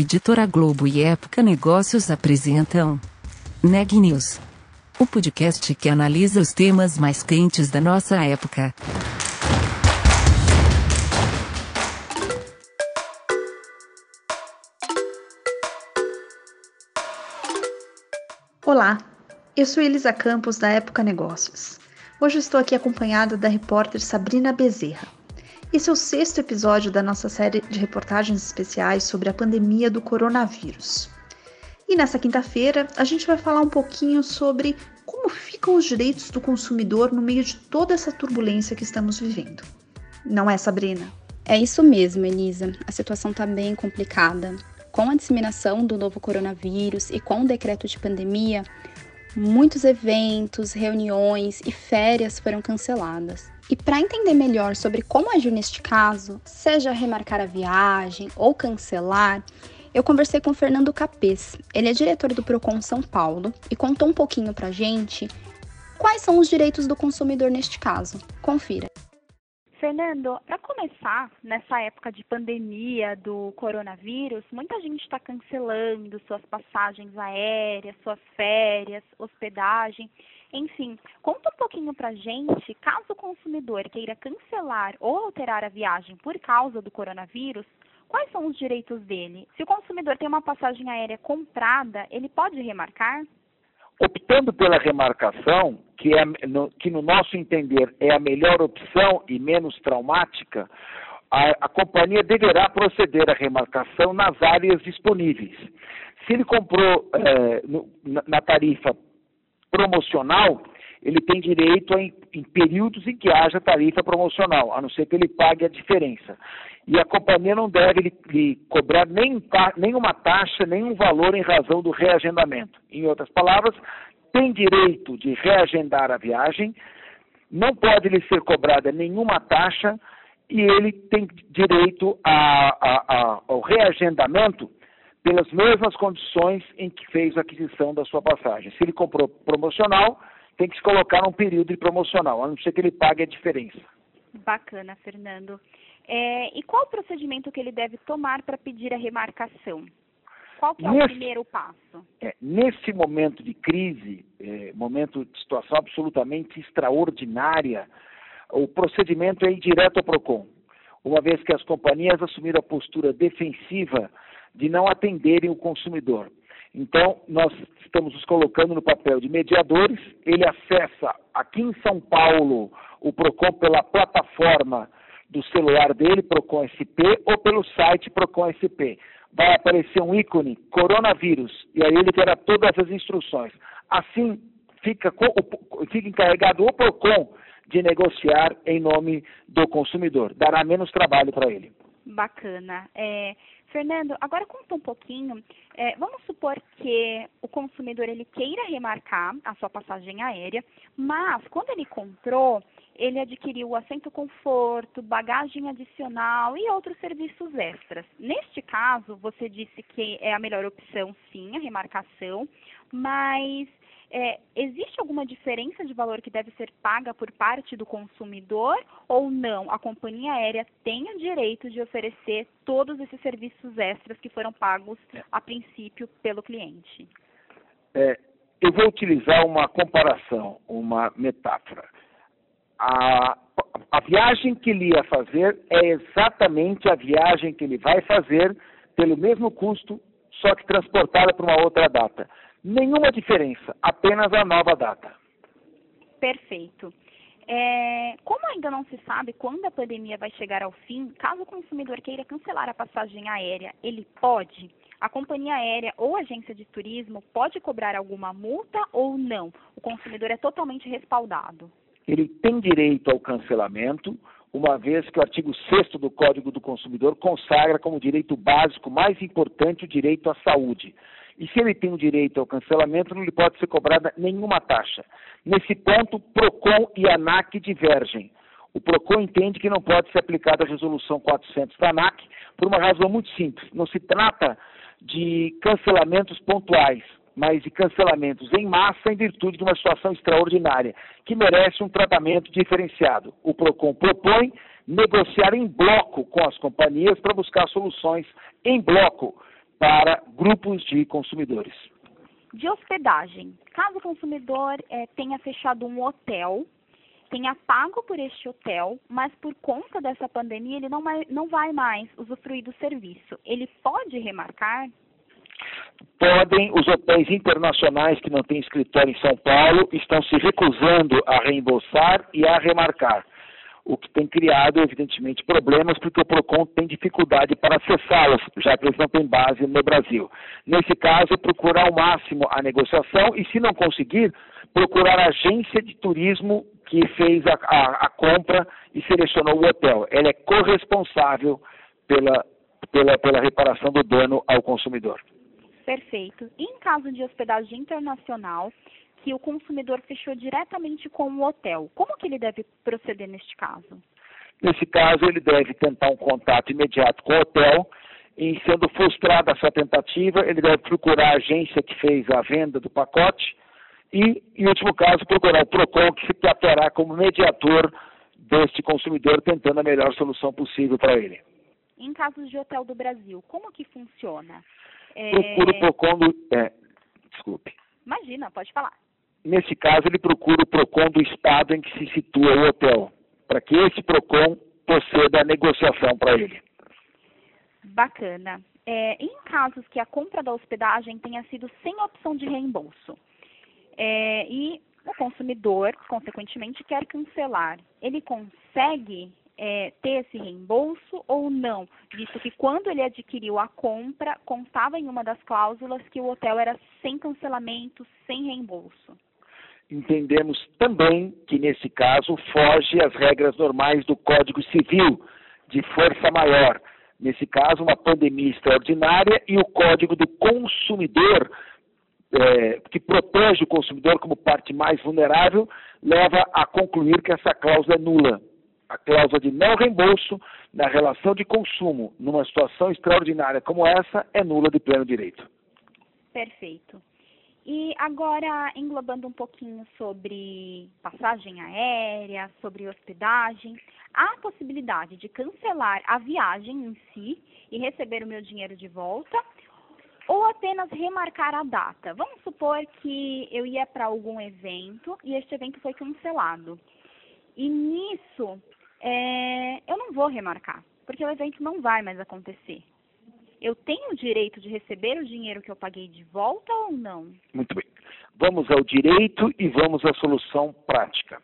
Editora Globo e Época Negócios apresentam Neg News, o podcast que analisa os temas mais quentes da nossa época. Olá, eu sou Elisa Campos da Época Negócios. Hoje estou aqui acompanhada da repórter Sabrina Bezerra. Esse é o sexto episódio da nossa série de reportagens especiais sobre a pandemia do coronavírus. E nessa quinta-feira, a gente vai falar um pouquinho sobre como ficam os direitos do consumidor no meio de toda essa turbulência que estamos vivendo. Não é, Sabrina? É isso mesmo, Elisa. A situação está bem complicada. Com a disseminação do novo coronavírus e com o decreto de pandemia, muitos eventos, reuniões e férias foram canceladas. E para entender melhor sobre como agir neste caso, seja remarcar a viagem ou cancelar, eu conversei com Fernando Capês. Ele é diretor do Procon São Paulo e contou um pouquinho para gente quais são os direitos do consumidor neste caso. Confira. Fernando, para começar, nessa época de pandemia do coronavírus, muita gente está cancelando suas passagens aéreas, suas férias, hospedagem. Enfim, conta um pouquinho para gente, caso o consumidor queira cancelar ou alterar a viagem por causa do coronavírus, quais são os direitos dele? Se o consumidor tem uma passagem aérea comprada, ele pode remarcar? Optando pela remarcação, que, é, no, que no nosso entender é a melhor opção e menos traumática, a, a, companhia deverá proceder à remarcação nas áreas disponíveis. Se ele comprou é, no, na, na tarifa promocional, ele tem direito a, em, períodos em que haja tarifa promocional, a não ser que ele pague a diferença. E a companhia não deve lhe, lhe cobrar nem, nenhuma taxa, nenhum valor em razão do reagendamento. Em outras palavras, tem direito de reagendar a viagem, não pode lhe ser cobrada nenhuma taxa e ele tem direito a, a, a, ao reagendamento pelas mesmas condições em que fez a aquisição da sua passagem. Se ele comprou promocional, tem que se colocar num período de promocional, a não ser que ele pague a diferença. Bacana, Fernando. É, e qual o procedimento que ele deve tomar para pedir a remarcação? Qual que é nesse, o primeiro passo? É, nesse momento de crise, é, momento de situação absolutamente extraordinária, o procedimento é ir direto ao PROCON, uma vez que as companhias assumiram a postura defensiva de não atenderem o consumidor. Então, nós estamos nos colocando no papel de mediadores. Ele acessa aqui em São Paulo o PROCON pela plataforma do celular dele, PROCON SP, ou pelo site PROCON SP. Vai aparecer um ícone, coronavírus, e aí ele terá todas as instruções. Assim, fica, fica encarregado o PROCON de negociar em nome do consumidor. Dará menos trabalho para ele. Bacana. É, Fernando, agora conta um pouquinho. É, vamos supor que o consumidor ele queira remarcar a sua passagem aérea, mas quando ele comprou, ele adquiriu assento conforto, bagagem adicional e outros serviços extras. Neste caso, você disse que é a melhor opção, sim, a remarcação, mas é, existe alguma diferença de valor que deve ser paga por parte do consumidor ou não? A companhia aérea tem o direito de oferecer todos esses serviços extras que foram pagos a princípio pelo cliente? É, eu vou utilizar uma comparação, uma metáfora. A, a viagem que ele ia fazer é exatamente a viagem que ele vai fazer pelo mesmo custo, só que transportada para uma outra data. Nenhuma diferença, apenas a nova data. Perfeito. É, como ainda não se sabe quando a pandemia vai chegar ao fim, caso o consumidor queira cancelar a passagem aérea, ele pode? A companhia aérea ou agência de turismo pode cobrar alguma multa ou não? O consumidor é totalmente respaldado. Ele tem direito ao cancelamento, uma vez que o artigo 6 do Código do Consumidor consagra como direito básico mais importante o direito à saúde. E se ele tem o direito ao cancelamento, não lhe pode ser cobrada nenhuma taxa. Nesse ponto, PROCON e ANAC divergem. O PROCON entende que não pode ser aplicada a resolução 400 da ANAC por uma razão muito simples. Não se trata de cancelamentos pontuais, mas de cancelamentos em massa em virtude de uma situação extraordinária, que merece um tratamento diferenciado. O PROCON propõe negociar em bloco com as companhias para buscar soluções em bloco para grupos de consumidores. De hospedagem, caso o consumidor é, tenha fechado um hotel, tenha pago por este hotel, mas por conta dessa pandemia ele não, não vai mais usufruir do serviço, ele pode remarcar? podem, os hotéis internacionais que não têm escritório em São Paulo estão se recusando a reembolsar e a remarcar, o que tem criado, evidentemente, problemas, porque o PROCON tem dificuldade para acessá-los, já que eles não têm base no Brasil. Nesse caso, procurar ao máximo a negociação e, se não conseguir, procurar a agência de turismo que fez a, a, a compra e selecionou o hotel. Ela é corresponsável pela, pela, pela reparação do dano ao consumidor. Perfeito. E em caso de hospedagem internacional, que o consumidor fechou diretamente com o hotel, como que ele deve proceder neste caso? Nesse caso, ele deve tentar um contato imediato com o hotel e, sendo frustrada a sua tentativa, ele deve procurar a agência que fez a venda do pacote e, em último caso, procurar o PROCON, que se atuará como mediador deste consumidor, tentando a melhor solução possível para ele. Em casos de hotel do Brasil, como que funciona? É... Procura o PROCON do... É, desculpe. Imagina, pode falar. Nesse caso, ele procura o PROCON do estado em que se situa o hotel, para que esse PROCON proceda a negociação para ele. Bacana. É, em casos que a compra da hospedagem tenha sido sem opção de reembolso é, e o consumidor, consequentemente, quer cancelar, ele consegue é, ter esse reembolso ou não, visto que quando ele adquiriu a compra, constava em uma das cláusulas que o hotel era sem cancelamento, sem reembolso. Entendemos também que, nesse caso, foge às regras normais do Código Civil de força maior. Nesse caso, uma pandemia extraordinária e o Código do Consumidor, é, que protege o consumidor como parte mais vulnerável, leva a concluir que essa cláusula é nula a cláusula de não reembolso na relação de consumo numa situação extraordinária como essa é nula de pleno direito. Perfeito. E agora, englobando um pouquinho sobre passagem aérea, sobre hospedagem, há a possibilidade de cancelar a viagem em si e receber o meu dinheiro de volta, ou apenas remarcar a data. Vamos supor que eu ia para algum evento e este evento foi cancelado. E nisso é, eu não vou remarcar, porque o evento não vai mais acontecer. Eu tenho o direito de receber o dinheiro que eu paguei de volta ou não? Muito bem. Vamos ao direito e vamos à solução prática.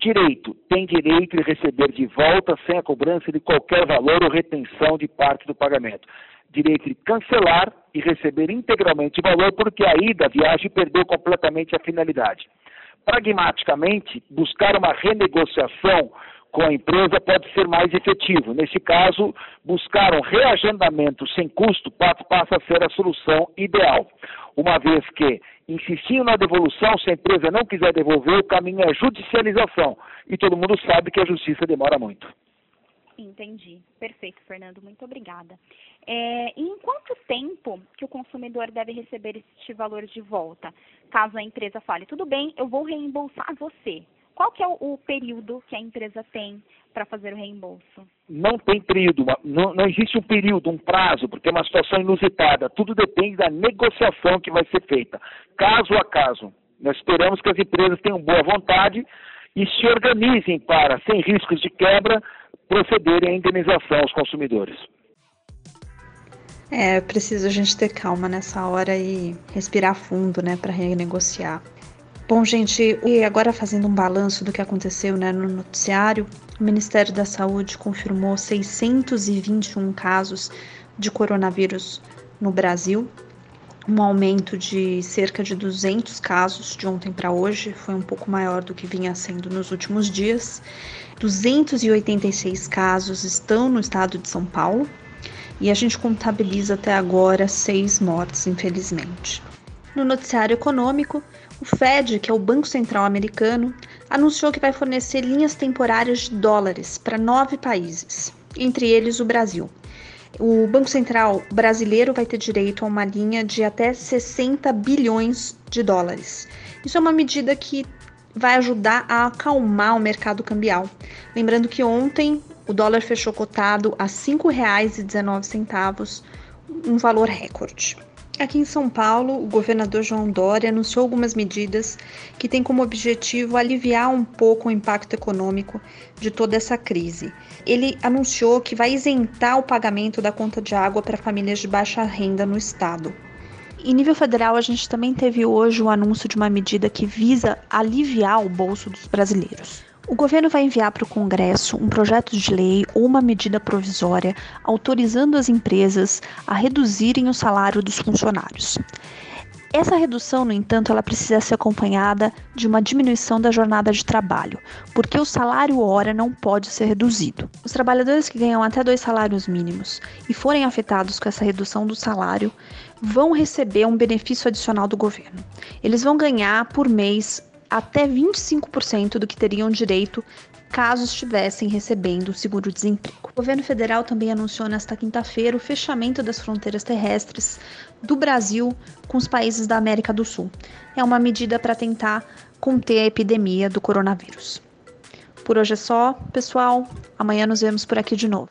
Direito. Tem direito de receber de volta sem a cobrança de qualquer valor ou retenção de parte do pagamento. Direito de cancelar e receber integralmente o valor porque a ida, a viagem, perdeu completamente a finalidade. Pragmaticamente, buscar uma renegociação com a empresa pode ser mais efetivo. Nesse caso, buscar um reagendamento sem custo passa a ser a solução ideal, uma vez que, insistindo na devolução, se a empresa não quiser devolver, o caminho é judicialização. E todo mundo sabe que a justiça demora muito. Entendi. Perfeito, Fernando. Muito obrigada. É, em quanto tempo que o consumidor deve receber este valor de volta? Caso a empresa fale, tudo bem, eu vou reembolsar você. Qual que é o, o período que a empresa tem para fazer o reembolso? Não tem período, não, não existe um período, um prazo, porque é uma situação inusitada. Tudo depende da negociação que vai ser feita, caso a caso. Nós esperamos que as empresas tenham boa vontade e se organizem para, sem riscos de quebra, procederem à indenização aos consumidores. É preciso a gente ter calma nessa hora e respirar fundo, né, para renegociar. Bom, gente, e agora fazendo um balanço do que aconteceu né, no noticiário, o Ministério da Saúde confirmou 621 casos de coronavírus no Brasil, um aumento de cerca de 200 casos de ontem para hoje, foi um pouco maior do que vinha sendo nos últimos dias. 286 casos estão no estado de São Paulo e a gente contabiliza até agora seis mortes, infelizmente. No noticiário econômico, o Fed, que é o Banco Central Americano, anunciou que vai fornecer linhas temporárias de dólares para nove países, entre eles o Brasil. O Banco Central brasileiro vai ter direito a uma linha de até 60 bilhões de dólares. Isso é uma medida que vai ajudar a acalmar o mercado cambial. Lembrando que ontem o dólar fechou cotado a R$ 5,19 um valor recorde. Aqui em São Paulo, o governador João Dória anunciou algumas medidas que têm como objetivo aliviar um pouco o impacto econômico de toda essa crise. Ele anunciou que vai isentar o pagamento da conta de água para famílias de baixa renda no estado. Em nível federal, a gente também teve hoje o anúncio de uma medida que visa aliviar o bolso dos brasileiros. O governo vai enviar para o Congresso um projeto de lei ou uma medida provisória autorizando as empresas a reduzirem o salário dos funcionários. Essa redução, no entanto, ela precisa ser acompanhada de uma diminuição da jornada de trabalho, porque o salário hora não pode ser reduzido. Os trabalhadores que ganham até dois salários mínimos e forem afetados com essa redução do salário vão receber um benefício adicional do governo. Eles vão ganhar por mês até 25% do que teriam direito caso estivessem recebendo o seguro-desemprego. O governo federal também anunciou nesta quinta-feira o fechamento das fronteiras terrestres do Brasil com os países da América do Sul. É uma medida para tentar conter a epidemia do coronavírus. Por hoje é só, pessoal. Amanhã nos vemos por aqui de novo.